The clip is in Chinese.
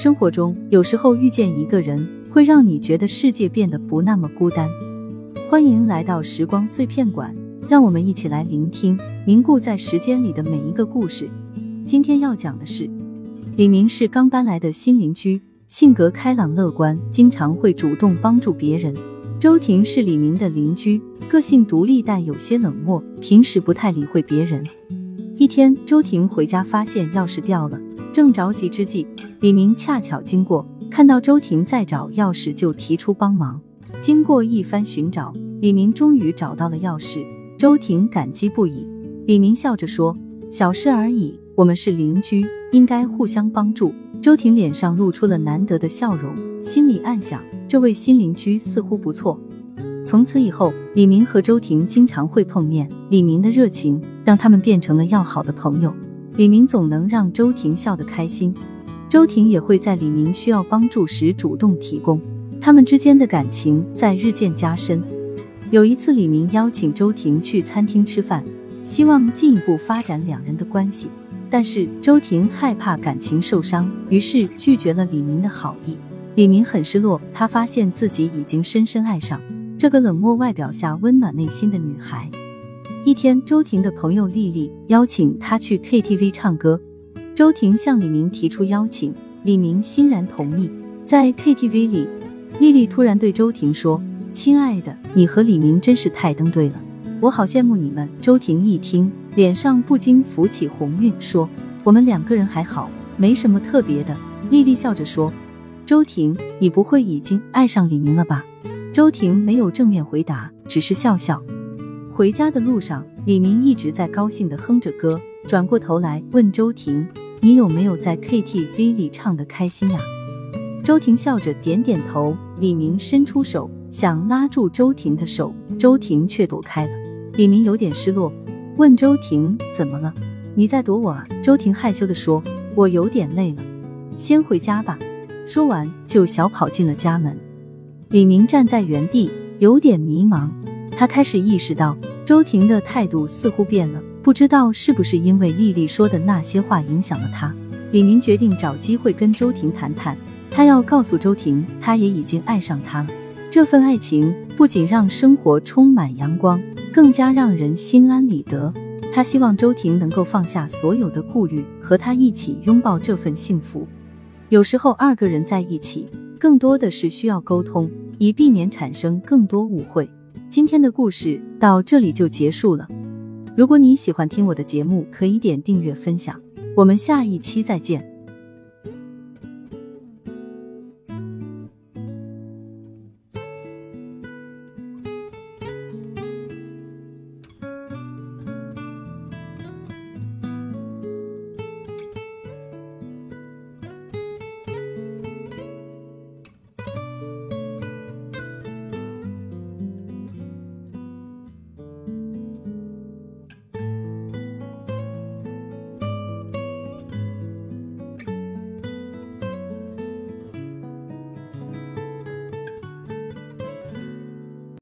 生活中有时候遇见一个人，会让你觉得世界变得不那么孤单。欢迎来到时光碎片馆，让我们一起来聆听凝固在时间里的每一个故事。今天要讲的是，李明是刚搬来的新邻居，性格开朗乐观，经常会主动帮助别人。周婷是李明的邻居，个性独立但有些冷漠，平时不太理会别人。天，周婷回家发现钥匙掉了。正着急之际，李明恰巧经过，看到周婷在找钥匙，就提出帮忙。经过一番寻找，李明终于找到了钥匙。周婷感激不已。李明笑着说：“小事而已，我们是邻居，应该互相帮助。”周婷脸上露出了难得的笑容，心里暗想：这位新邻居似乎不错。从此以后，李明和周婷经常会碰面。李明的热情让他们变成了要好的朋友。李明总能让周婷笑得开心，周婷也会在李明需要帮助时主动提供，他们之间的感情在日渐加深。有一次，李明邀请周婷去餐厅吃饭，希望进一步发展两人的关系，但是周婷害怕感情受伤，于是拒绝了李明的好意。李明很失落，他发现自己已经深深爱上这个冷漠外表下温暖内心的女孩。一天，周婷的朋友丽丽邀请她去 KTV 唱歌，周婷向李明提出邀请，李明欣然同意。在 KTV 里，丽丽突然对周婷说：“亲爱的，你和李明真是太登对了，我好羡慕你们。”周婷一听，脸上不禁浮起红晕，说：“我们两个人还好，没什么特别的。”丽丽笑着说：“周婷，你不会已经爱上李明了吧？”周婷没有正面回答，只是笑笑。回家的路上，李明一直在高兴的哼着歌，转过头来问周婷：“你有没有在 KTV 里唱的开心呀？”周婷笑着点点头。李明伸出手想拉住周婷的手，周婷却躲开了。李明有点失落，问周婷：“怎么了？你在躲我啊？”周婷害羞的说：“我有点累了，先回家吧。”说完就小跑进了家门。李明站在原地，有点迷茫。他开始意识到，周婷的态度似乎变了，不知道是不是因为丽丽说的那些话影响了他。李明决定找机会跟周婷谈谈，他要告诉周婷，他也已经爱上她了。这份爱情不仅让生活充满阳光，更加让人心安理得。他希望周婷能够放下所有的顾虑，和他一起拥抱这份幸福。有时候，二个人在一起，更多的是需要沟通，以避免产生更多误会。今天的故事到这里就结束了。如果你喜欢听我的节目，可以点订阅分享。我们下一期再见。